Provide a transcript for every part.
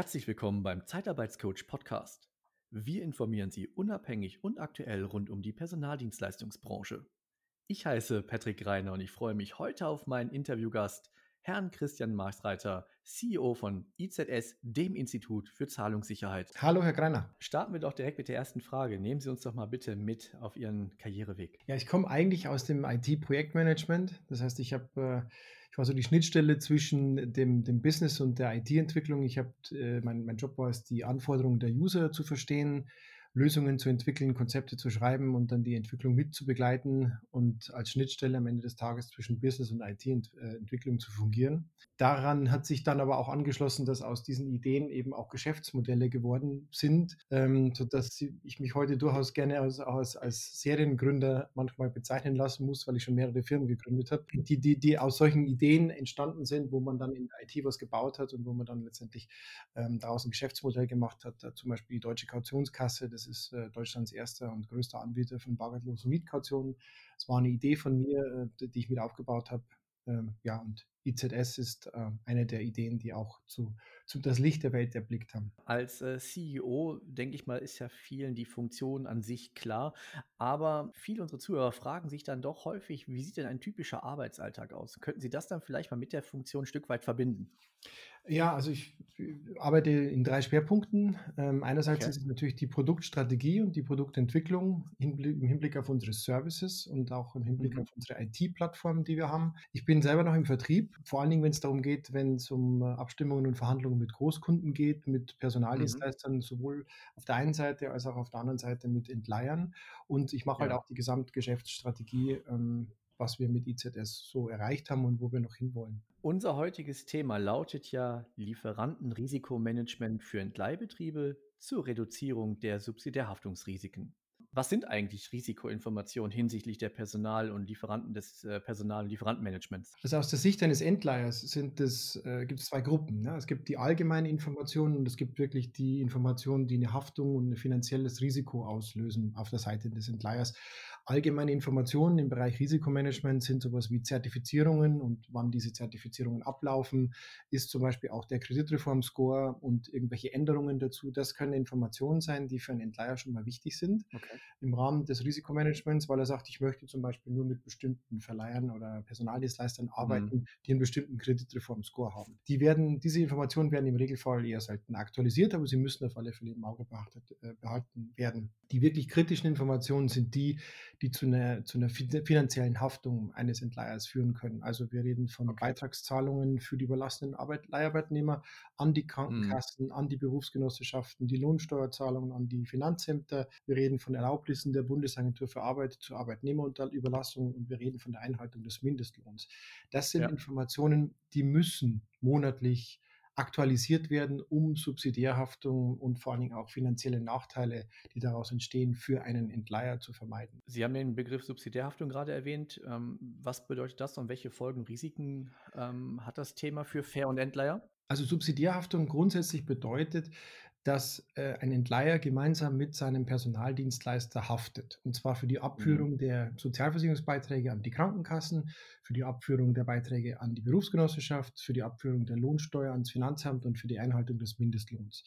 Herzlich willkommen beim Zeitarbeitscoach Podcast. Wir informieren Sie unabhängig und aktuell rund um die Personaldienstleistungsbranche. Ich heiße Patrick Reiner und ich freue mich heute auf meinen Interviewgast, Herrn Christian Marsreiter, CEO von IZS, dem Institut für Zahlungssicherheit. Hallo, Herr Greiner. Starten wir doch direkt mit der ersten Frage. Nehmen Sie uns doch mal bitte mit auf Ihren Karriereweg. Ja, ich komme eigentlich aus dem IT-Projektmanagement. Das heißt, ich habe äh, ich war so die Schnittstelle zwischen dem, dem Business und der IT-Entwicklung. Ich habe äh, mein, mein Job war es, die Anforderungen der User zu verstehen, Lösungen zu entwickeln, Konzepte zu schreiben und dann die Entwicklung mit zu begleiten und als Schnittstelle am Ende des Tages zwischen Business und IT-Entwicklung zu fungieren. Daran hat sich dann aber auch angeschlossen, dass aus diesen Ideen eben auch Geschäftsmodelle geworden sind, ähm, sodass ich mich heute durchaus gerne als, als, als Seriengründer manchmal bezeichnen lassen muss, weil ich schon mehrere Firmen gegründet habe, die, die, die aus solchen Ideen entstanden sind, wo man dann in IT was gebaut hat und wo man dann letztendlich ähm, daraus ein Geschäftsmodell gemacht hat. Zum Beispiel die Deutsche Kautionskasse, das das ist äh, Deutschlands erster und größter Anbieter von bargeldlosen Mietkautionen. Es war eine Idee von mir, äh, die ich mit aufgebaut habe. Ähm, ja, und IZS ist äh, eine der Ideen, die auch zu, zu das Licht der Welt erblickt haben. Als äh, CEO, denke ich mal, ist ja vielen die Funktion an sich klar. Aber viele unserer Zuhörer fragen sich dann doch häufig, wie sieht denn ein typischer Arbeitsalltag aus? Könnten Sie das dann vielleicht mal mit der Funktion ein Stück weit verbinden? Ja, also ich arbeite in drei Schwerpunkten. Ähm, einerseits okay. ist es natürlich die Produktstrategie und die Produktentwicklung im Hinblick auf unsere Services und auch im Hinblick mhm. auf unsere IT-Plattform, die wir haben. Ich bin selber noch im Vertrieb, vor allen Dingen, wenn es darum geht, wenn es um äh, Abstimmungen und Verhandlungen mit Großkunden geht, mit Personaldienstleistern, mhm. sowohl auf der einen Seite als auch auf der anderen Seite mit Entleihern. Und ich mache halt ja. halt auch die Gesamtgeschäftsstrategie ähm, was wir mit IZS so erreicht haben und wo wir noch hinwollen. Unser heutiges Thema lautet ja Lieferantenrisikomanagement für Entleihbetriebe zur Reduzierung der Subsidiärhaftungsrisiken. Was sind eigentlich Risikoinformationen hinsichtlich der Personal- und Lieferanten des äh, Personal- und Lieferantenmanagements? Also aus der Sicht eines Endleihers sind äh, gibt es zwei Gruppen. Ne? Es gibt die allgemeinen Informationen und es gibt wirklich die Informationen, die eine Haftung und ein finanzielles Risiko auslösen auf der Seite des Entleihers. Allgemeine Informationen im Bereich Risikomanagement sind sowas wie Zertifizierungen und wann diese Zertifizierungen ablaufen, ist zum Beispiel auch der Kreditreform-Score und irgendwelche Änderungen dazu. Das können Informationen sein, die für einen Entleiher schon mal wichtig sind. Okay im Rahmen des Risikomanagements, weil er sagt, ich möchte zum Beispiel nur mit bestimmten Verleihern oder Personaldienstleistern arbeiten, mhm. die einen bestimmten Kreditreform-Score haben. Die werden, diese Informationen werden im Regelfall eher selten aktualisiert, aber sie müssen auf alle Fälle im Auge äh, behalten werden. Die wirklich kritischen Informationen sind die, die zu einer, zu einer finanziellen Haftung eines Entleihers führen können. Also wir reden von okay. Beitragszahlungen für die überlassenen Arbeit, Leiharbeitnehmer an die Krankenkassen, mhm. an die Berufsgenossenschaften, die Lohnsteuerzahlungen an die Finanzämter. Wir reden von Erlaubnissen Erlaubnissen der Bundesagentur für Arbeit zur Arbeitnehmerüberlassung und wir reden von der Einhaltung des Mindestlohns. Das sind ja. Informationen, die müssen monatlich aktualisiert werden, um Subsidiärhaftung und vor allen Dingen auch finanzielle Nachteile, die daraus entstehen, für einen Entleiher zu vermeiden. Sie haben den Begriff Subsidiärhaftung gerade erwähnt. Ähm, was bedeutet das und welche Folgen, Risiken ähm, hat das Thema für Fair- und Entleiher? Also Subsidiärhaftung grundsätzlich bedeutet, dass äh, ein Entleiher gemeinsam mit seinem Personaldienstleister haftet. Und zwar für die Abführung mhm. der Sozialversicherungsbeiträge an die Krankenkassen, für die Abführung der Beiträge an die Berufsgenossenschaft, für die Abführung der Lohnsteuer ans Finanzamt und für die Einhaltung des Mindestlohns.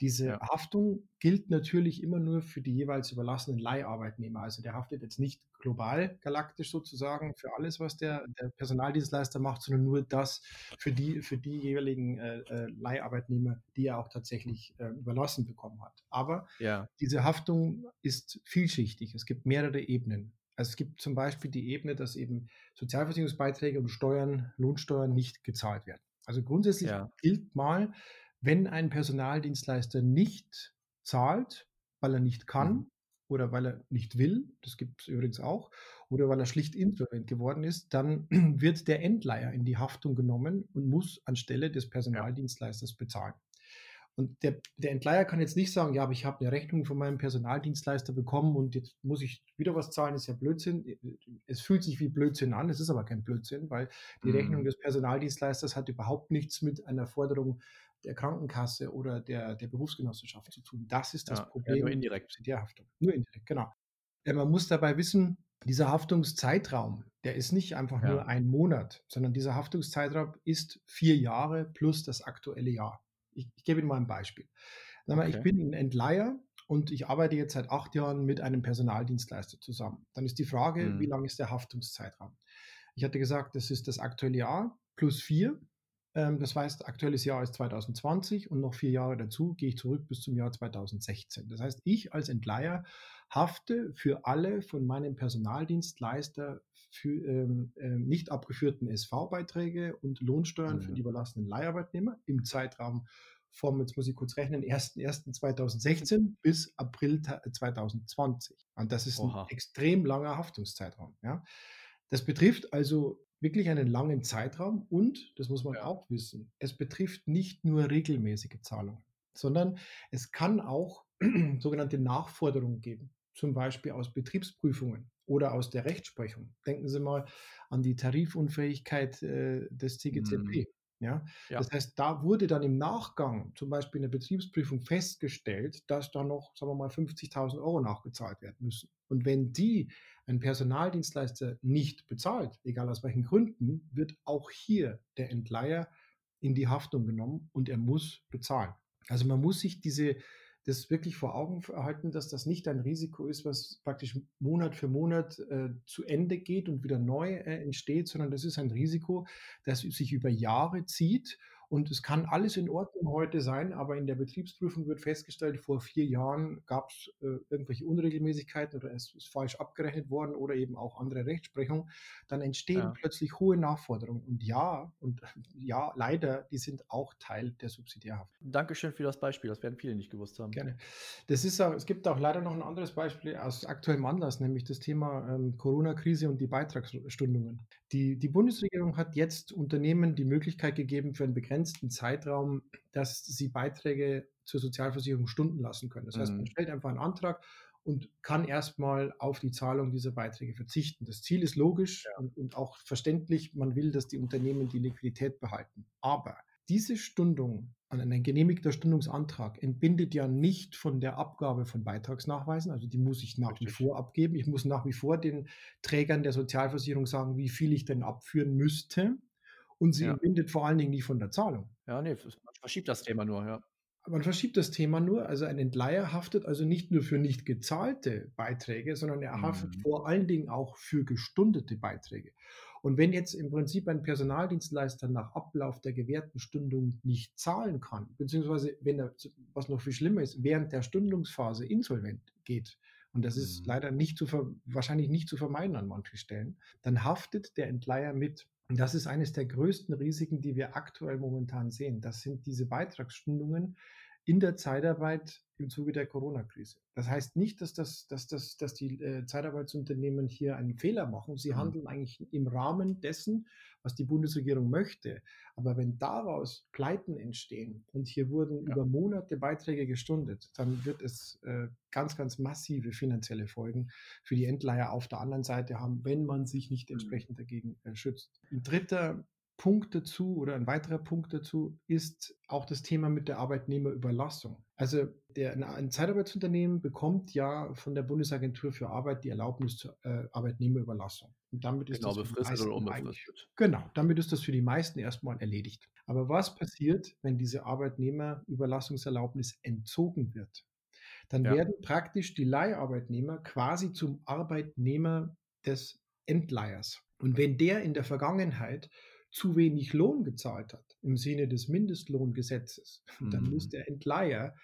Diese ja. Haftung gilt natürlich immer nur für die jeweils überlassenen Leiharbeitnehmer. Also der haftet jetzt nicht global, galaktisch sozusagen für alles, was der, der Personaldienstleister macht, sondern nur das für die, für die jeweiligen äh, äh, Leiharbeitnehmer, die er auch tatsächlich äh, überlassen bekommen hat. Aber ja. diese Haftung ist vielschichtig. Es gibt mehrere Ebenen. Also es gibt zum Beispiel die Ebene, dass eben Sozialversicherungsbeiträge und Steuern, Lohnsteuern nicht gezahlt werden. Also grundsätzlich ja. gilt mal, wenn ein Personaldienstleister nicht zahlt, weil er nicht kann mhm. oder weil er nicht will, das gibt es übrigens auch, oder weil er schlicht insolvent geworden ist, dann wird der Endleiher in die Haftung genommen und muss anstelle des Personaldienstleisters bezahlen. Und der, der Entleiher kann jetzt nicht sagen, ja, aber ich habe eine Rechnung von meinem Personaldienstleister bekommen und jetzt muss ich wieder was zahlen, ist ja Blödsinn. Es fühlt sich wie Blödsinn an, es ist aber kein Blödsinn, weil die mhm. Rechnung des Personaldienstleisters hat überhaupt nichts mit einer Forderung der Krankenkasse oder der, der Berufsgenossenschaft zu tun. Das ist das ja, Problem. Ja, nur indirekt. Der Haftung. Nur indirekt, genau. Man muss dabei wissen, dieser Haftungszeitraum, der ist nicht einfach ja. nur ein Monat, sondern dieser Haftungszeitraum ist vier Jahre plus das aktuelle Jahr. Ich, ich gebe Ihnen mal ein Beispiel. Okay. Ich bin ein Entleiher und ich arbeite jetzt seit acht Jahren mit einem Personaldienstleister zusammen. Dann ist die Frage, mhm. wie lang ist der Haftungszeitraum? Ich hatte gesagt, das ist das aktuelle Jahr plus vier. Ähm, das heißt, aktuelles Jahr ist 2020 und noch vier Jahre dazu gehe ich zurück bis zum Jahr 2016. Das heißt, ich als Entleiher hafte für alle von meinem Personaldienstleister für ähm, äh, nicht abgeführten SV-Beiträge und Lohnsteuern mhm. für die überlassenen Leiharbeitnehmer im Zeitraum vom, jetzt muss ich kurz rechnen, 1.1.2016 bis April 2020. Und das ist Oha. ein extrem langer Haftungszeitraum. Ja. Das betrifft also wirklich einen langen Zeitraum und, das muss man ja. auch wissen, es betrifft nicht nur regelmäßige Zahlungen, sondern es kann auch sogenannte Nachforderungen geben, zum Beispiel aus Betriebsprüfungen oder aus der Rechtsprechung. Denken Sie mal an die Tarifunfähigkeit äh, des CGCP. Mhm. Ja? ja? Das heißt, da wurde dann im Nachgang, zum Beispiel in der Betriebsprüfung, festgestellt, dass da noch, sagen wir mal, 50.000 Euro nachgezahlt werden müssen. Und wenn die ein Personaldienstleister nicht bezahlt, egal aus welchen Gründen, wird auch hier der Entleiher in die Haftung genommen und er muss bezahlen. Also man muss sich diese das wirklich vor Augen halten, dass das nicht ein Risiko ist, was praktisch Monat für Monat äh, zu Ende geht und wieder neu äh, entsteht, sondern das ist ein Risiko, das sich über Jahre zieht und es kann alles in Ordnung heute sein, aber in der Betriebsprüfung wird festgestellt, vor vier Jahren gab es äh, irgendwelche Unregelmäßigkeiten oder es ist falsch abgerechnet worden oder eben auch andere Rechtsprechung. Dann entstehen ja. plötzlich hohe Nachforderungen. Und ja, und ja, leider, die sind auch Teil der Subsidiärhaft. Dankeschön für das Beispiel, das werden viele nicht gewusst haben. Gerne. Das ist es gibt auch leider noch ein anderes Beispiel aus aktuellem Anlass, nämlich das Thema ähm, Corona-Krise und die Beitragsstundungen. Die, die Bundesregierung hat jetzt Unternehmen die Möglichkeit gegeben, für einen begrenzten Zeitraum, dass sie Beiträge zur Sozialversicherung stunden lassen können. Das heißt, man mhm. stellt einfach einen Antrag und kann erstmal auf die Zahlung dieser Beiträge verzichten. Das Ziel ist logisch ja. und, und, auch verständlich. Man will, dass die Unternehmen die Liquidität behalten. Aber diese Stundung ein genehmigter Stundungsantrag entbindet ja nicht von der Abgabe von Beitragsnachweisen, also die muss ich nach Richtig. wie vor abgeben. Ich muss nach wie vor den Trägern der Sozialversicherung sagen, wie viel ich denn abführen müsste. Und sie ja. entbindet vor allen Dingen nicht von der Zahlung. Ja, nee, man verschiebt das Thema nur, ja. Man verschiebt das Thema nur, also ein Entleiher haftet also nicht nur für nicht gezahlte Beiträge, sondern er haftet mhm. vor allen Dingen auch für gestundete Beiträge. Und wenn jetzt im Prinzip ein Personaldienstleister nach Ablauf der gewährten Stundung nicht zahlen kann, beziehungsweise wenn er, was noch viel schlimmer ist, während der Stundungsphase insolvent geht, und das ist mhm. leider nicht zu wahrscheinlich nicht zu vermeiden an manchen Stellen, dann haftet der Entleiher mit. Und das ist eines der größten Risiken, die wir aktuell momentan sehen. Das sind diese Beitragsstundungen, in der Zeitarbeit im Zuge der Corona-Krise. Das heißt nicht, dass, das, dass, das, dass die äh, Zeitarbeitsunternehmen hier einen Fehler machen. Sie mhm. handeln eigentlich im Rahmen dessen, was die Bundesregierung möchte. Aber wenn daraus Pleiten entstehen und hier wurden ja. über Monate Beiträge gestundet, dann wird es äh, ganz, ganz massive finanzielle Folgen für die Endleiher auf der anderen Seite haben, wenn man sich nicht mhm. entsprechend dagegen äh, schützt. Ein dritter Punkt dazu oder ein weiterer Punkt dazu ist auch das Thema mit der Arbeitnehmerüberlassung. Also der, ein Zeitarbeitsunternehmen bekommt ja von der Bundesagentur für Arbeit die Erlaubnis zur äh, Arbeitnehmerüberlassung. Und damit ist genau, das befristet oder unbefristet. Genau, damit ist das für die meisten erstmal erledigt. Aber was passiert, wenn diese Arbeitnehmerüberlassungserlaubnis entzogen wird? Dann ja. werden praktisch die Leiharbeitnehmer quasi zum Arbeitnehmer des Entleihers. Und wenn der in der Vergangenheit zu wenig Lohn gezahlt hat im Sinne des Mindestlohngesetzes, mhm. dann muss mhm. der Entleiher,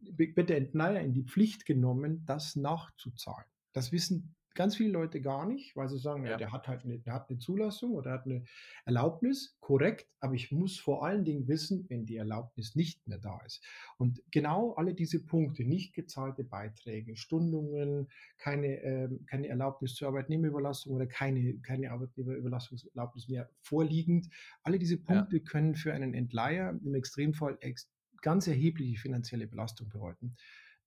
wird der Entleiher in die Pflicht genommen, das nachzuzahlen. Das wissen ganz viele Leute gar nicht, weil sie sagen, ja. der hat halt eine, der hat eine Zulassung oder hat eine Erlaubnis, korrekt, aber ich muss vor allen Dingen wissen, wenn die Erlaubnis nicht mehr da ist. Und genau alle diese Punkte, nicht gezahlte Beiträge, Stundungen, keine, äh, keine Erlaubnis zur Arbeitnehmerüberlassung oder keine, keine Arbeitnehmerüberlassungserlaubnis mehr vorliegend, alle diese Punkte ja. können für einen Entleiher im Extremfall ex ganz erhebliche finanzielle Belastung bedeuten.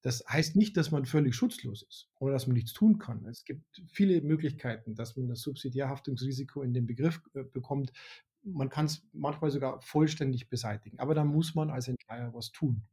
Das heißt nicht, dass man völlig schutzlos ist oder dass man nichts tun kann. Es gibt viele Möglichkeiten, dass man das Subsidiärhaftungsrisiko in den Begriff äh, bekommt. Man kann es manchmal sogar vollständig beseitigen. Aber da muss man als Entleiher was tun.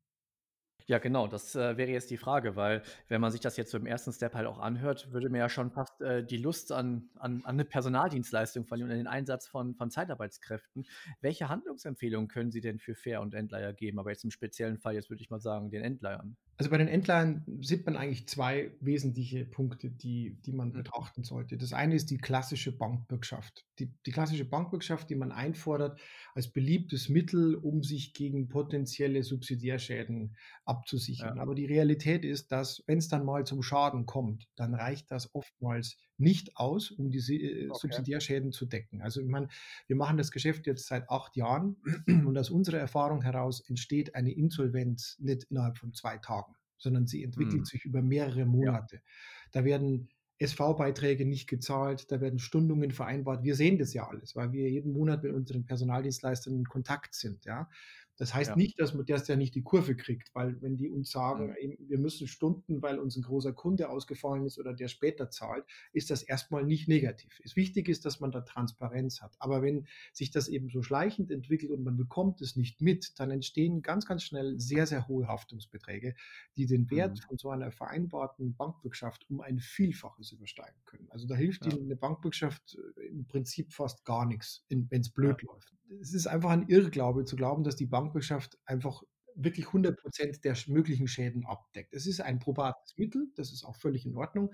Ja, genau, das äh, wäre jetzt die Frage, weil wenn man sich das jetzt so im ersten Step halt auch anhört, würde mir ja schon fast äh, die Lust an, an, an eine Personaldienstleistung verlieren und an den Einsatz von, von Zeitarbeitskräften. Welche Handlungsempfehlungen können Sie denn für Fair und Endleiher geben? Aber jetzt im speziellen Fall, jetzt würde ich mal sagen, den Endleihern. Also bei den Endleihern sieht man eigentlich zwei wesentliche Punkte, die, die man mhm. betrachten sollte. Das eine ist die klassische Bankbürgschaft. Die, die klassische Bankbürgschaft, die man einfordert als beliebtes Mittel, um sich gegen potenzielle Subsidiärschäden abzusichern. Ja. Aber die Realität ist, dass wenn es dann mal zum Schaden kommt, dann reicht das oftmals nicht aus, um diese äh, okay. Subsidiärschäden zu decken. Also ich meine, wir machen das Geschäft jetzt seit acht Jahren und aus unserer Erfahrung heraus entsteht eine Insolvenz nicht innerhalb von zwei Tagen, sondern sie entwickelt hm. sich über mehrere Monate. Ja. Da werden SV-Beiträge nicht gezahlt, da werden Stundungen vereinbart. Wir sehen das ja alles, weil wir jeden Monat mit unseren Personaldienstleistern in Kontakt sind. Ja. Das heißt ja. nicht, dass man das ja nicht die Kurve kriegt, weil wenn die uns sagen, mhm. wir müssen Stunden, weil uns ein großer Kunde ausgefallen ist oder der später zahlt, ist das erstmal nicht negativ. Es wichtig ist, dass man da Transparenz hat. Aber wenn sich das eben so schleichend entwickelt und man bekommt es nicht mit, dann entstehen ganz, ganz schnell sehr, sehr hohe Haftungsbeträge, die den Wert mhm. von so einer vereinbarten Bankbürgschaft um ein Vielfaches übersteigen können. Also da hilft ja. Ihnen eine Bankbürgschaft äh, im Prinzip fast gar nichts, wenn es blöd ja. läuft es ist einfach ein Irrglaube zu glauben, dass die Bankwirtschaft einfach wirklich 100 Prozent der möglichen Schäden abdeckt. Es ist ein probates Mittel, das ist auch völlig in Ordnung.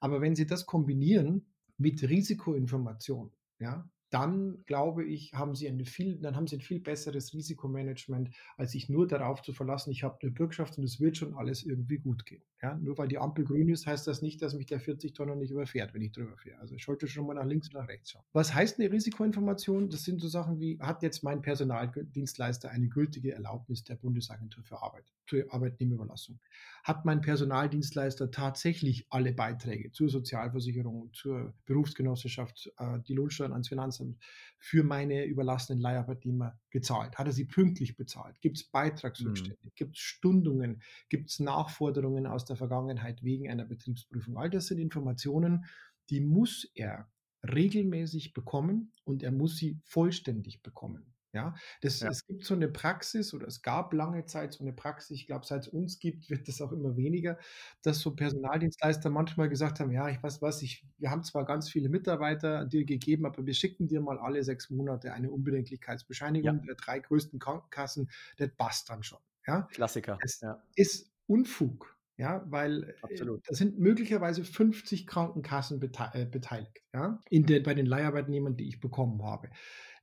Aber wenn Sie das kombinieren mit Risikoinformation, ja, dann glaube ich, haben sie eine viel, dann haben sie ein viel besseres Risikomanagement, als sich nur darauf zu verlassen, ich habe eine Bürgschaft und es wird schon alles irgendwie gut gehen. Ja, nur weil die Ampel grün ist, heißt das nicht, dass mich der 40 Tonner nicht überfährt, wenn ich drüber fahre. Also ich sollte schon mal nach links und nach rechts schauen. Was heißt eine Risikoinformation? Das sind so Sachen wie, hat jetzt mein Personaldienstleister eine gültige Erlaubnis der Bundesagentur für Arbeit, zur Arbeitnehmerüberlassung? Hat mein Personaldienstleister tatsächlich alle Beiträge zur Sozialversicherung, zur Berufsgenossenschaft, äh, die Lohnsteuern ans Finanzamt, für meine überlassenen Leiharbeitnehmer gezahlt? Hat er sie pünktlich bezahlt? Gibt es Beitragsrückstände? Mhm. Gibt es Stundungen? Gibt es Nachforderungen aus der Vergangenheit wegen einer Betriebsprüfung? All das sind Informationen, die muss er regelmäßig bekommen und er muss sie vollständig bekommen. Ja, das, ja. es gibt so eine Praxis oder es gab lange Zeit so eine Praxis, ich glaube, seit es uns gibt, wird das auch immer weniger, dass so Personaldienstleister manchmal gesagt haben, ja, ich weiß was, ich, wir haben zwar ganz viele Mitarbeiter dir gegeben, aber wir schicken dir mal alle sechs Monate eine Unbedenklichkeitsbescheinigung ja. der drei größten Krankenkassen, das passt dann schon. Ja? Klassiker. Es ja. ist Unfug. Ja, weil äh, Absolut. da sind möglicherweise 50 Krankenkassen äh, beteiligt, ja, in der, bei den Leiharbeitnehmern, die ich bekommen habe.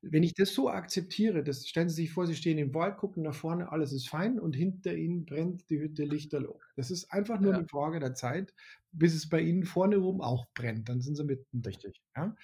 Wenn ich das so akzeptiere, das stellen Sie sich vor, Sie stehen im Wald, gucken nach vorne, alles ist fein und hinter Ihnen brennt die Hütte lichterloh. Das ist einfach nur ja. eine Frage der Zeit, bis es bei Ihnen vorne rum auch brennt. Dann sind Sie mitten. Richtig. Ja?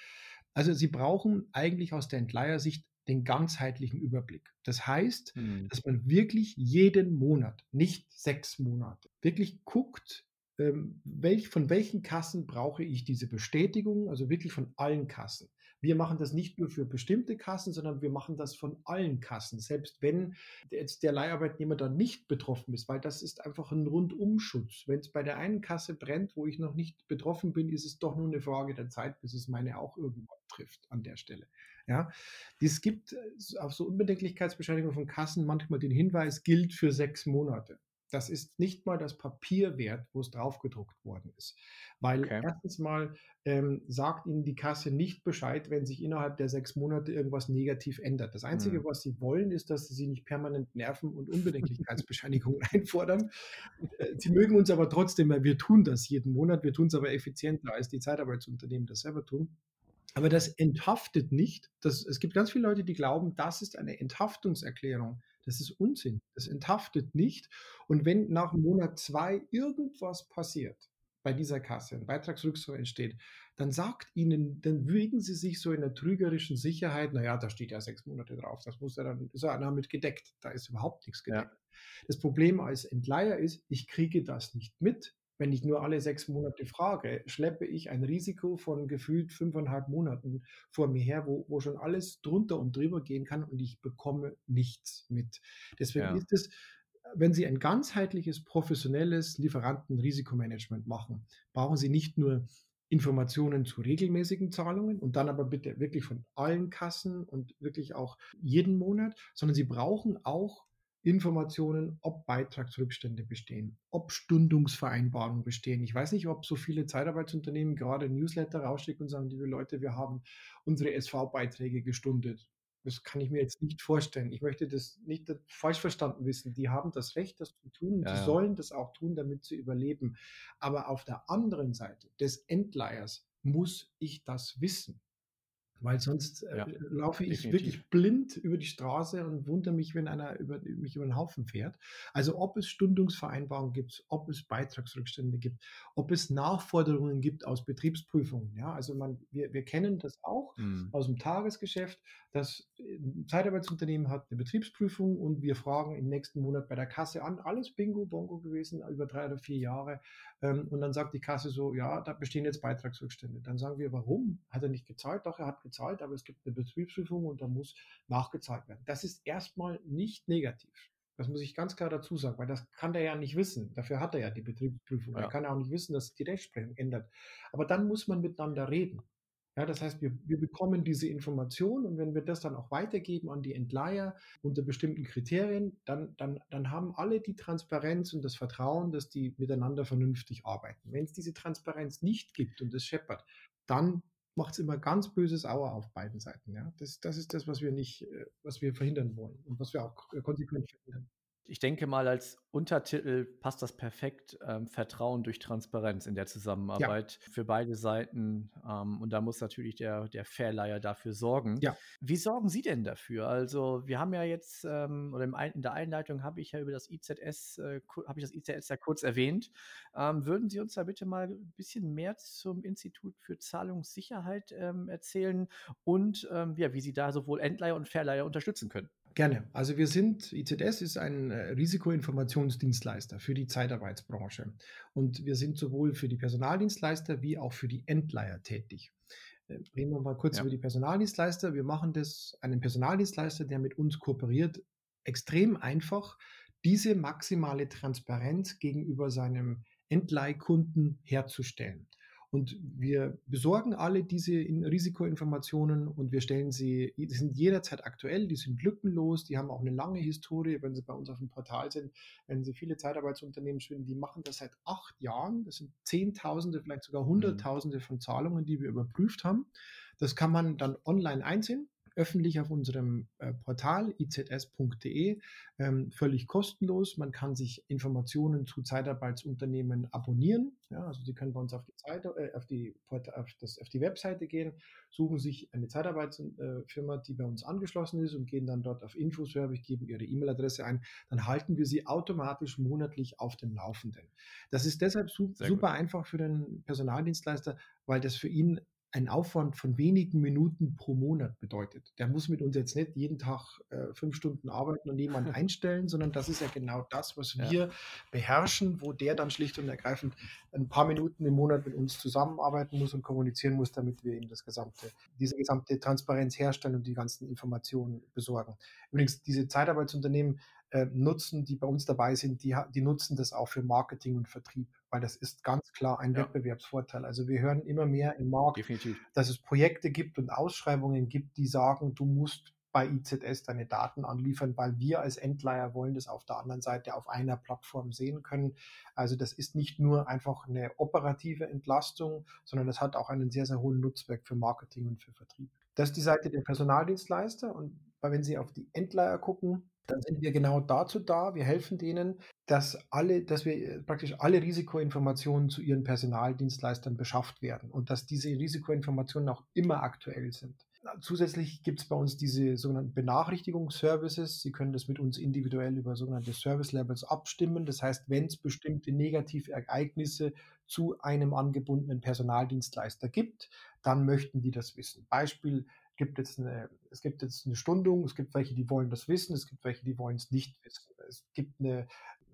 Also Sie brauchen eigentlich aus der Entleihersicht den ganzheitlichen Überblick. Das heißt, mhm. dass man wirklich jeden Monat, nicht sechs Monate, wirklich guckt, ähm, welch, von welchen Kassen brauche ich diese Bestätigung, also wirklich von allen Kassen. Wir machen das nicht nur für bestimmte Kassen, sondern wir machen das von allen Kassen, selbst wenn jetzt der Leiharbeitnehmer dann nicht betroffen ist, weil das ist einfach ein Rundumschutz. Wenn es bei der einen Kasse brennt, wo ich noch nicht betroffen bin, ist es doch nur eine Frage der Zeit, bis es meine auch irgendwann trifft an der Stelle. Ja, es gibt äh, auf so Unbedenklichkeitsbescheinigungen von Kassen manchmal den Hinweis, gilt für sechs Monate. Das ist nicht mal das Papier wert, wo es draufgedruckt worden ist. Weil okay. erstens mal ähm, sagt Ihnen die Kasse nicht Bescheid, wenn sich innerhalb der sechs Monate irgendwas negativ ändert. Das Einzige, mhm. was Sie wollen, ist, dass Sie sie nicht permanent nerven und Unbedenklichkeitsbescheinigungen einfordern. Äh, sie mögen uns aber trotzdem, weil wir tun das jeden Monat, wir tun es aber effizienter, als die Zeitarbeitsunternehmen das selber tun. Aber das enthaftet nicht. Das, es gibt ganz viele Leute, die glauben, das ist eine Enthaftungserklärung. Das ist Unsinn. Das enthaftet nicht. Und wenn nach Monat zwei irgendwas passiert bei dieser Kasse, ein Beitragsrückzug entsteht, dann sagt ihnen, dann wiegen sie sich so in der trügerischen Sicherheit, naja, da steht ja sechs Monate drauf, das muss ja dann, ist ja damit gedeckt. Da ist überhaupt nichts gedeckt. Ja. Das Problem als Entleiher ist, ich kriege das nicht mit. Wenn ich nur alle sechs Monate frage, schleppe ich ein Risiko von gefühlt fünfeinhalb Monaten vor mir her, wo, wo schon alles drunter und drüber gehen kann und ich bekomme nichts mit. Deswegen ja. ist es, wenn Sie ein ganzheitliches, professionelles Lieferantenrisikomanagement machen, brauchen Sie nicht nur Informationen zu regelmäßigen Zahlungen und dann aber bitte wirklich von allen Kassen und wirklich auch jeden Monat, sondern Sie brauchen auch Informationen, ob Beitragsrückstände bestehen, ob Stundungsvereinbarungen bestehen. Ich weiß nicht, ob so viele Zeitarbeitsunternehmen gerade Newsletter rausschicken und sagen, liebe Leute, wir haben unsere SV-Beiträge gestundet. Das kann ich mir jetzt nicht vorstellen. Ich möchte das nicht falsch verstanden wissen. Die haben das Recht, das zu tun. Die ja. sollen das auch tun, damit sie überleben. Aber auf der anderen Seite des Endleihers muss ich das wissen. Weil sonst äh, ja, laufe ich definitiv. wirklich blind über die Straße und wundere mich, wenn einer über, mich über den Haufen fährt. Also ob es Stundungsvereinbarungen gibt, ob es Beitragsrückstände gibt, ob es Nachforderungen gibt aus Betriebsprüfungen. Ja, also man, wir, wir kennen das auch mhm. aus dem Tagesgeschäft. Das Zeitarbeitsunternehmen hat eine Betriebsprüfung und wir fragen im nächsten Monat bei der Kasse an, alles Bingo, Bongo gewesen, über drei oder vier Jahre. Ähm, und dann sagt die Kasse so, ja, da bestehen jetzt Beitragsrückstände. Dann sagen wir, warum? Hat er nicht gezahlt? Doch, er hat gezahlt, aber es gibt eine Betriebsprüfung und da muss nachgezahlt werden. Das ist erstmal nicht negativ. Das muss ich ganz klar dazu sagen, weil das kann der ja nicht wissen. Dafür hat er ja die Betriebsprüfung. Ja. Er kann auch nicht wissen, dass sich die Rechtsprechung ändert. Aber dann muss man miteinander reden. Ja, das heißt, wir, wir bekommen diese Information und wenn wir das dann auch weitergeben an die Entleiher unter bestimmten Kriterien, dann, dann, dann haben alle die Transparenz und das Vertrauen, dass die miteinander vernünftig arbeiten. Wenn es diese Transparenz nicht gibt und es scheppert, dann macht es immer ganz böses Auer auf beiden Seiten. Ja? Das, das ist das, was wir nicht, äh, was wir verhindern wollen und was wir auch konsequent verhindern ich denke mal, als Untertitel passt das perfekt. Ähm, Vertrauen durch Transparenz in der Zusammenarbeit ja. für beide Seiten. Ähm, und da muss natürlich der, der Fairleiher dafür sorgen. Ja. Wie sorgen Sie denn dafür? Also, wir haben ja jetzt, ähm, oder in der Einleitung habe ich ja über das IZS, äh, habe ich das IZS ja kurz erwähnt. Ähm, würden Sie uns da bitte mal ein bisschen mehr zum Institut für Zahlungssicherheit ähm, erzählen und ähm, ja, wie Sie da sowohl Endleiher und Fairleiher unterstützen können? Gerne. Also wir sind, IZS ist ein äh, Risikoinformationsdienstleister für die Zeitarbeitsbranche. Und wir sind sowohl für die Personaldienstleister wie auch für die Endleiher tätig. Äh, reden wir mal kurz ja. über die Personaldienstleister. Wir machen das einen Personaldienstleister, der mit uns kooperiert, extrem einfach, diese maximale Transparenz gegenüber seinem Endleihkunden herzustellen. Und wir besorgen alle diese Risikoinformationen und wir stellen sie, die sind jederzeit aktuell, die sind lückenlos, die haben auch eine lange Historie, wenn sie bei uns auf dem Portal sind, wenn sie viele Zeitarbeitsunternehmen schwimmen, die machen das seit acht Jahren. Das sind Zehntausende, vielleicht sogar mhm. Hunderttausende von Zahlungen, die wir überprüft haben. Das kann man dann online einsehen öffentlich auf unserem äh, Portal izs.de, ähm, völlig kostenlos. Man kann sich Informationen zu Zeitarbeitsunternehmen abonnieren. Ja, also Sie können bei uns auf die, Zeit, äh, auf, die, auf, das, auf die Webseite gehen, suchen sich eine Zeitarbeitsfirma, äh, die bei uns angeschlossen ist und gehen dann dort auf Infoservice, geben Ihre E-Mail-Adresse ein. Dann halten wir Sie automatisch monatlich auf dem Laufenden. Das ist deshalb su Sehr super gut. einfach für den Personaldienstleister, weil das für ihn ein Aufwand von wenigen Minuten pro Monat bedeutet. Der muss mit uns jetzt nicht jeden Tag äh, fünf Stunden arbeiten und jemanden einstellen, sondern das ist ja genau das, was wir ja. beherrschen, wo der dann schlicht und ergreifend ein paar Minuten im Monat mit uns zusammenarbeiten muss und kommunizieren muss, damit wir ihm das gesamte, diese gesamte Transparenz herstellen und die ganzen Informationen besorgen. Übrigens, diese Zeitarbeitsunternehmen äh, nutzen, die bei uns dabei sind, die, die nutzen das auch für Marketing und Vertrieb weil das ist ganz klar ein ja. Wettbewerbsvorteil. Also wir hören immer mehr im Markt, Definitiv. dass es Projekte gibt und Ausschreibungen gibt, die sagen, du musst bei IZS deine Daten anliefern, weil wir als Endleiher wollen das auf der anderen Seite auf einer Plattform sehen können. Also das ist nicht nur einfach eine operative Entlastung, sondern das hat auch einen sehr, sehr hohen Nutzwerk für Marketing und für Vertrieb. Das ist die Seite der Personaldienstleister und wenn Sie auf die Endleiher gucken, dann sind wir genau dazu da. Wir helfen denen, dass alle, dass wir äh, praktisch alle Risikoinformationen zu ihren Personaldienstleistern beschafft werden und dass diese Risikoinformationen auch immer aktuell sind. Zusätzlich gibt es bei uns diese sogenannten Benachrichtigungsservices. Sie können das mit uns individuell über sogenannte Service Levels abstimmen. Das heißt, wenn es bestimmte Negativereignisse zu einem angebundenen Personaldienstleister gibt, dann möchten die das wissen. Beispiel, gibt jetzt eine, es gibt jetzt eine Stundung, es gibt welche, die wollen das wissen, es gibt welche, die wollen es nicht wissen. Es gibt eine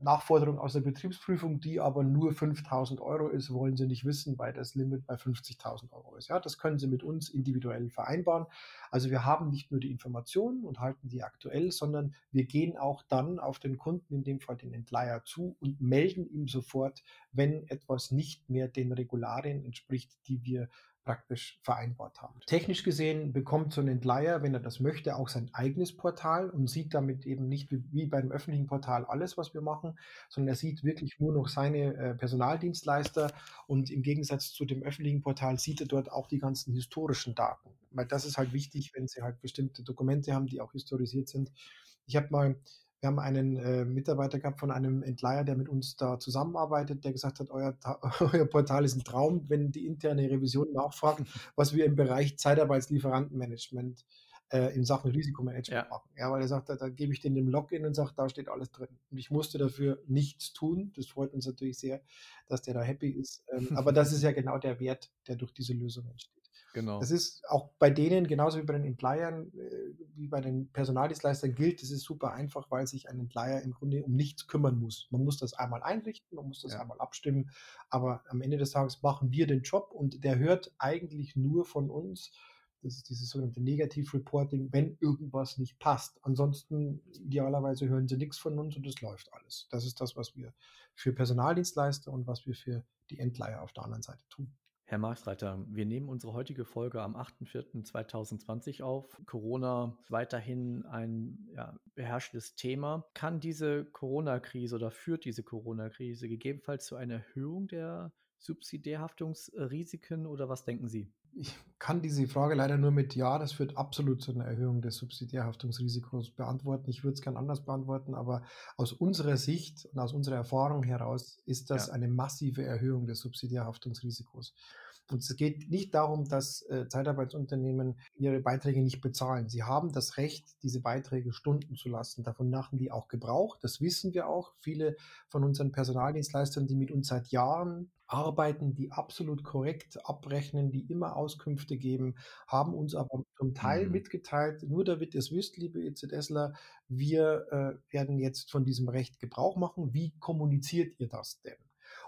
Nachforderung aus der Betriebsprüfung, die aber nur 5000 Euro ist, wollen Sie nicht wissen, weil das Limit bei 50.000 Euro ist. Ja, das können Sie mit uns individuell vereinbaren. Also wir haben nicht nur die Informationen und halten die aktuell, sondern wir gehen auch dann auf den Kunden, in dem Fall den Entleiher zu und melden ihm sofort, wenn etwas nicht mehr den Regularien entspricht, die wir praktisch vereinbart haben. Technisch gesehen bekommt so ein Entleiher, wenn er das möchte, auch sein eigenes Portal und sieht damit eben nicht wie, beim öffentlichen Portal alles, was wir machen, sondern er sieht wirklich nur noch seine äh, Personaldienstleister und im Gegensatz zu dem öffentlichen Portal sieht er dort auch die ganzen historischen Daten. Weil das ist halt wichtig, wenn sie halt bestimmte Dokumente haben, die auch historisiert sind. Ich habe mal wir haben einen äh, Mitarbeiter gehabt von einem Entleiher, der mit uns da zusammenarbeitet, der gesagt hat, euer, euer Portal ist ein Traum, wenn die interne Revision nachfragt, was wir im Bereich Zeitarbeitslieferantenmanagement äh, in Sachen Risikomanagement ja. machen. Ja, weil er sagt, da, da gebe ich den im Login und sagt, da steht alles drin. Und ich musste dafür nichts tun. Das freut uns natürlich sehr, dass der da happy ist. Ähm, aber das ist ja genau der Wert, der durch diese Lösung entsteht. Genau. Das ist auch bei denen, genauso wie bei den Entleihern, äh, wie bei den Personaldienstleistern gilt, das ist super einfach, weil sich ein Entleiher im Grunde um nichts kümmern muss. Man muss das einmal einrichten, man muss das ja. einmal abstimmen, aber am Ende des Tages machen wir den Job und der hört eigentlich nur von uns. Das ist dieses sogenannte Negativ-Reporting, wenn irgendwas nicht passt. Ansonsten, idealerweise hören sie nichts von uns und es läuft alles. Das ist das, was wir für Personaldienstleister und was wir für die Entleiher auf der anderen Seite tun. Herr Marxreiter, wir nehmen unsere heutige Folge am 8.4.2020 auf. Corona ist weiterhin ein ja, beherrschendes Thema. Kann diese Corona-Krise oder führt diese Corona-Krise gegebenenfalls zu einer Erhöhung der Subsidiärhaftungsrisiken oder was denken Sie? Ich kann diese Frage leider nur mit Ja, das führt absolut zu einer Erhöhung des Subsidiärhaftungsrisikos beantworten. Ich würde es gern anders beantworten, aber aus unserer Sicht und aus unserer Erfahrung heraus ist das ja. eine massive Erhöhung des Subsidiärhaftungsrisikos. Und es geht nicht darum, dass äh, Zeitarbeitsunternehmen ihre Beiträge nicht bezahlen. Sie haben das Recht, diese Beiträge stunden zu lassen. Davon machen die auch Gebrauch. Das wissen wir auch. Viele von unseren Personaldienstleistern, die mit uns seit Jahren arbeiten, die absolut korrekt abrechnen, die immer Auskünfte geben, haben uns aber zum Teil mhm. mitgeteilt, nur damit ihr es wisst, liebe EZSler, wir äh, werden jetzt von diesem Recht Gebrauch machen. Wie kommuniziert ihr das denn?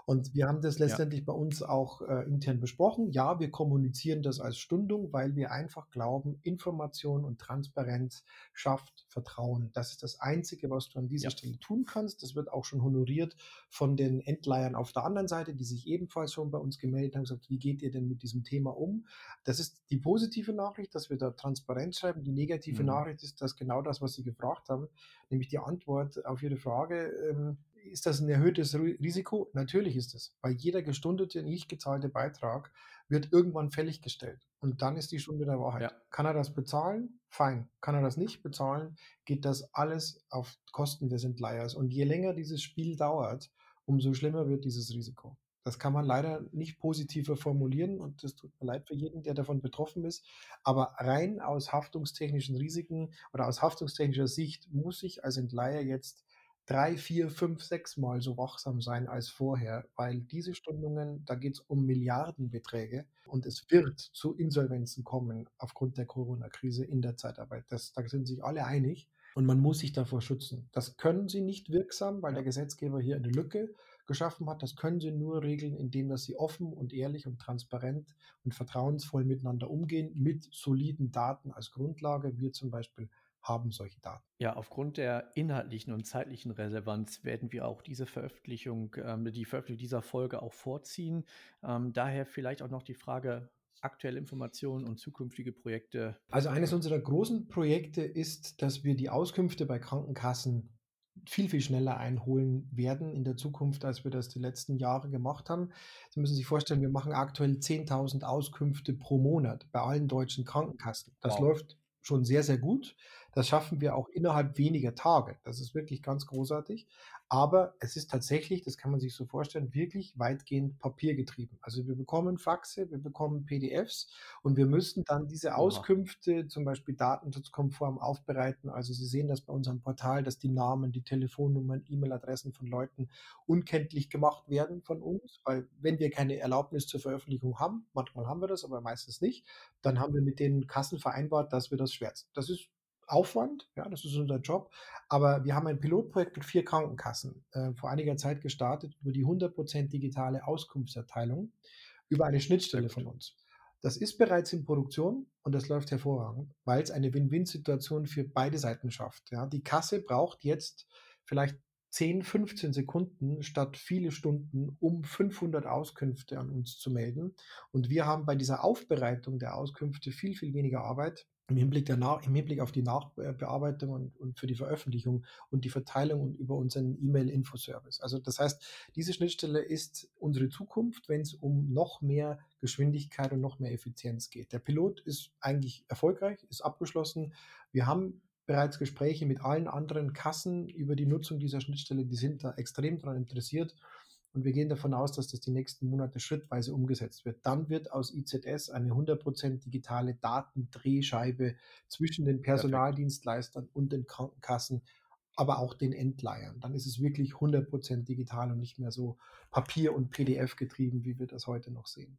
Und wir haben das letztendlich ja. bei uns auch äh, intern besprochen. Ja, wir kommunizieren das als Stundung, weil wir einfach glauben, Information und Transparenz schafft Vertrauen. Das ist das Einzige, was du an dieser ja. Stelle tun kannst. Das wird auch schon honoriert von den Endleihern auf der anderen Seite, die sich ebenfalls schon bei uns gemeldet haben und gesagt, wie geht ihr denn mit diesem Thema um? Das ist die positive Nachricht, dass wir da Transparenz schreiben. Die negative mhm. Nachricht ist, dass genau das, was Sie gefragt haben, nämlich die Antwort auf Ihre Frage, ähm, ist das ein erhöhtes Risiko? Natürlich ist es, weil jeder gestundete, nicht gezahlte Beitrag wird irgendwann fällig gestellt. Und dann ist die Stunde der Wahrheit. Ja. Kann er das bezahlen? Fein. Kann er das nicht bezahlen, geht das alles auf Kosten des Entleihers. Und je länger dieses Spiel dauert, umso schlimmer wird dieses Risiko. Das kann man leider nicht positiver formulieren und das tut mir leid für jeden, der davon betroffen ist. Aber rein aus haftungstechnischen Risiken oder aus haftungstechnischer Sicht muss ich als Entleiher jetzt drei, vier, fünf, sechs Mal so wachsam sein als vorher, weil diese Stundungen, da geht es um Milliardenbeträge und es wird zu Insolvenzen kommen aufgrund der Corona-Krise in der Zeitarbeit. Das, da sind sich alle einig und man muss sich davor schützen. Das können sie nicht wirksam, weil der Gesetzgeber hier eine Lücke geschaffen hat. Das können sie nur regeln, indem dass sie offen und ehrlich und transparent und vertrauensvoll miteinander umgehen, mit soliden Daten als Grundlage. Wir zum Beispiel haben solche Daten. Ja, aufgrund der inhaltlichen und zeitlichen Relevanz werden wir auch diese Veröffentlichung, ähm, die Veröffentlichung dieser Folge auch vorziehen. Ähm, daher vielleicht auch noch die Frage, aktuelle Informationen und zukünftige Projekte. Also eines unserer großen Projekte ist, dass wir die Auskünfte bei Krankenkassen viel, viel schneller einholen werden in der Zukunft, als wir das die letzten Jahre gemacht haben. Sie müssen sich vorstellen, wir machen aktuell 10.000 Auskünfte pro Monat bei allen deutschen Krankenkassen. Das wow. läuft schon sehr, sehr gut. Das schaffen wir auch innerhalb weniger Tage. Das ist wirklich ganz großartig. Aber es ist tatsächlich, das kann man sich so vorstellen, wirklich weitgehend papiergetrieben. Also wir bekommen Faxe, wir bekommen PDFs und wir müssen dann diese Auskünfte, zum Beispiel datenschutzkonform aufbereiten. Also Sie sehen das bei unserem Portal, dass die Namen, die Telefonnummern, E-Mail-Adressen von Leuten unkenntlich gemacht werden von uns, weil wenn wir keine Erlaubnis zur Veröffentlichung haben, manchmal haben wir das, aber meistens nicht, dann haben wir mit den Kassen vereinbart, dass wir das schwärzen. Das ist Aufwand, ja, das ist unser Job. Aber wir haben ein Pilotprojekt mit vier Krankenkassen äh, vor einiger Zeit gestartet über die 100% digitale Auskunftserteilung über eine Schnittstelle von uns. Das ist bereits in Produktion und das läuft hervorragend, weil es eine Win-Win-Situation für beide Seiten schafft. Ja. Die Kasse braucht jetzt vielleicht 10, 15 Sekunden statt viele Stunden, um 500 Auskünfte an uns zu melden. Und wir haben bei dieser Aufbereitung der Auskünfte viel, viel weniger Arbeit im Hinblick, der Nach im Hinblick auf die Nachbearbeitung und, und für die Veröffentlichung und die Verteilung über unseren E-Mail-Infoservice. Also das heißt, diese Schnittstelle ist unsere Zukunft, wenn es um noch mehr Geschwindigkeit und noch mehr Effizienz geht. Der Pilot ist eigentlich erfolgreich, ist abgeschlossen. Wir haben bereits Gespräche mit allen anderen Kassen über die Nutzung dieser Schnittstelle. Die sind da extrem daran interessiert. Und wir gehen davon aus, dass das die nächsten Monate schrittweise umgesetzt wird. Dann wird aus IZS eine 100% digitale Datendrehscheibe zwischen den Personaldienstleistern und den Krankenkassen, aber auch den Endleihern. Dann ist es wirklich 100% digital und nicht mehr so Papier- und PDF getrieben, wie wir das heute noch sehen.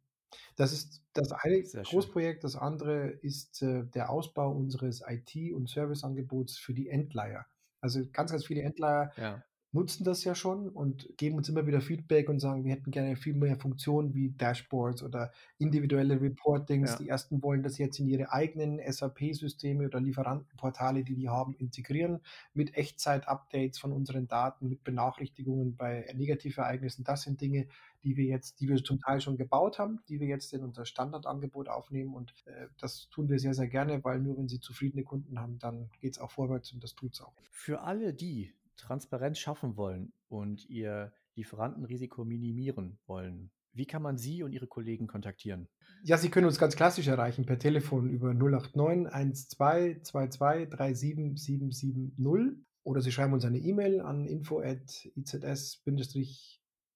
Das ist das eine Sehr Großprojekt. Das andere ist äh, der Ausbau unseres IT- und Serviceangebots für die Endleiher. Also ganz, ganz viele Endleiher ja nutzen das ja schon und geben uns immer wieder Feedback und sagen, wir hätten gerne viel mehr Funktionen wie Dashboards oder individuelle Reportings. Ja. Die ersten wollen das jetzt in ihre eigenen SAP-Systeme oder Lieferantenportale, die die haben, integrieren mit Echtzeit-Updates von unseren Daten, mit Benachrichtigungen bei Negativereignissen. Das sind Dinge, die wir jetzt, die wir zum Teil schon gebaut haben, die wir jetzt in unser Standardangebot aufnehmen und äh, das tun wir sehr, sehr gerne, weil nur wenn sie zufriedene Kunden haben, dann geht es auch vorwärts und das tut es auch. Für alle die, Transparenz schaffen wollen und ihr Lieferantenrisiko minimieren wollen, wie kann man Sie und Ihre Kollegen kontaktieren? Ja, Sie können uns ganz klassisch erreichen per Telefon über 089 12 22 37 770 oder Sie schreiben uns eine E-Mail an info@izs-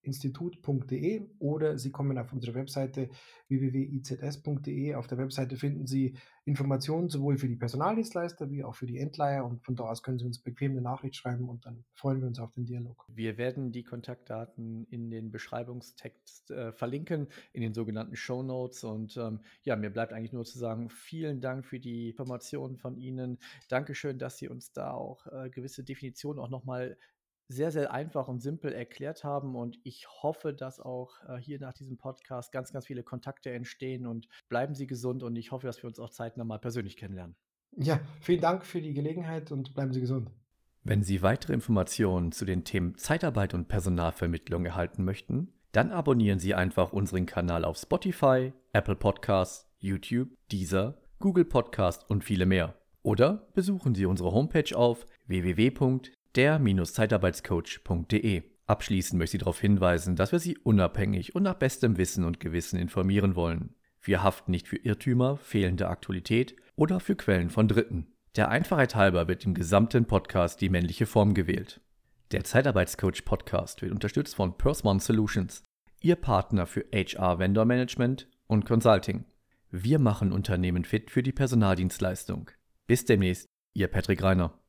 institut.de oder Sie kommen auf unsere Webseite www.izs.de. Auf der Webseite finden Sie Informationen sowohl für die Personaldienstleister wie auch für die Endleiher und von da aus können Sie uns bequem eine Nachricht schreiben und dann freuen wir uns auf den Dialog. Wir werden die Kontaktdaten in den Beschreibungstext äh, verlinken, in den sogenannten Show Notes und ähm, ja, mir bleibt eigentlich nur zu sagen, vielen Dank für die Informationen von Ihnen. Dankeschön, dass Sie uns da auch äh, gewisse Definitionen auch nochmal sehr, sehr einfach und simpel erklärt haben. Und ich hoffe, dass auch äh, hier nach diesem Podcast ganz, ganz viele Kontakte entstehen und bleiben Sie gesund. Und ich hoffe, dass wir uns auch zeitnah mal persönlich kennenlernen. Ja, vielen Dank für die Gelegenheit und bleiben Sie gesund. Wenn Sie weitere Informationen zu den Themen Zeitarbeit und Personalvermittlung erhalten möchten, dann abonnieren Sie einfach unseren Kanal auf Spotify, Apple Podcasts, YouTube, Deezer, Google Podcast und viele mehr. Oder besuchen Sie unsere Homepage auf www der-zeitarbeitscoach.de. Abschließend möchte ich darauf hinweisen, dass wir Sie unabhängig und nach bestem Wissen und Gewissen informieren wollen. Wir haften nicht für Irrtümer, fehlende Aktualität oder für Quellen von Dritten. Der Einfachheit halber wird im gesamten Podcast die männliche Form gewählt. Der Zeitarbeitscoach Podcast wird unterstützt von Persmon Solutions, Ihr Partner für HR Vendor Management und Consulting. Wir machen Unternehmen fit für die Personaldienstleistung. Bis demnächst, Ihr Patrick Reiner.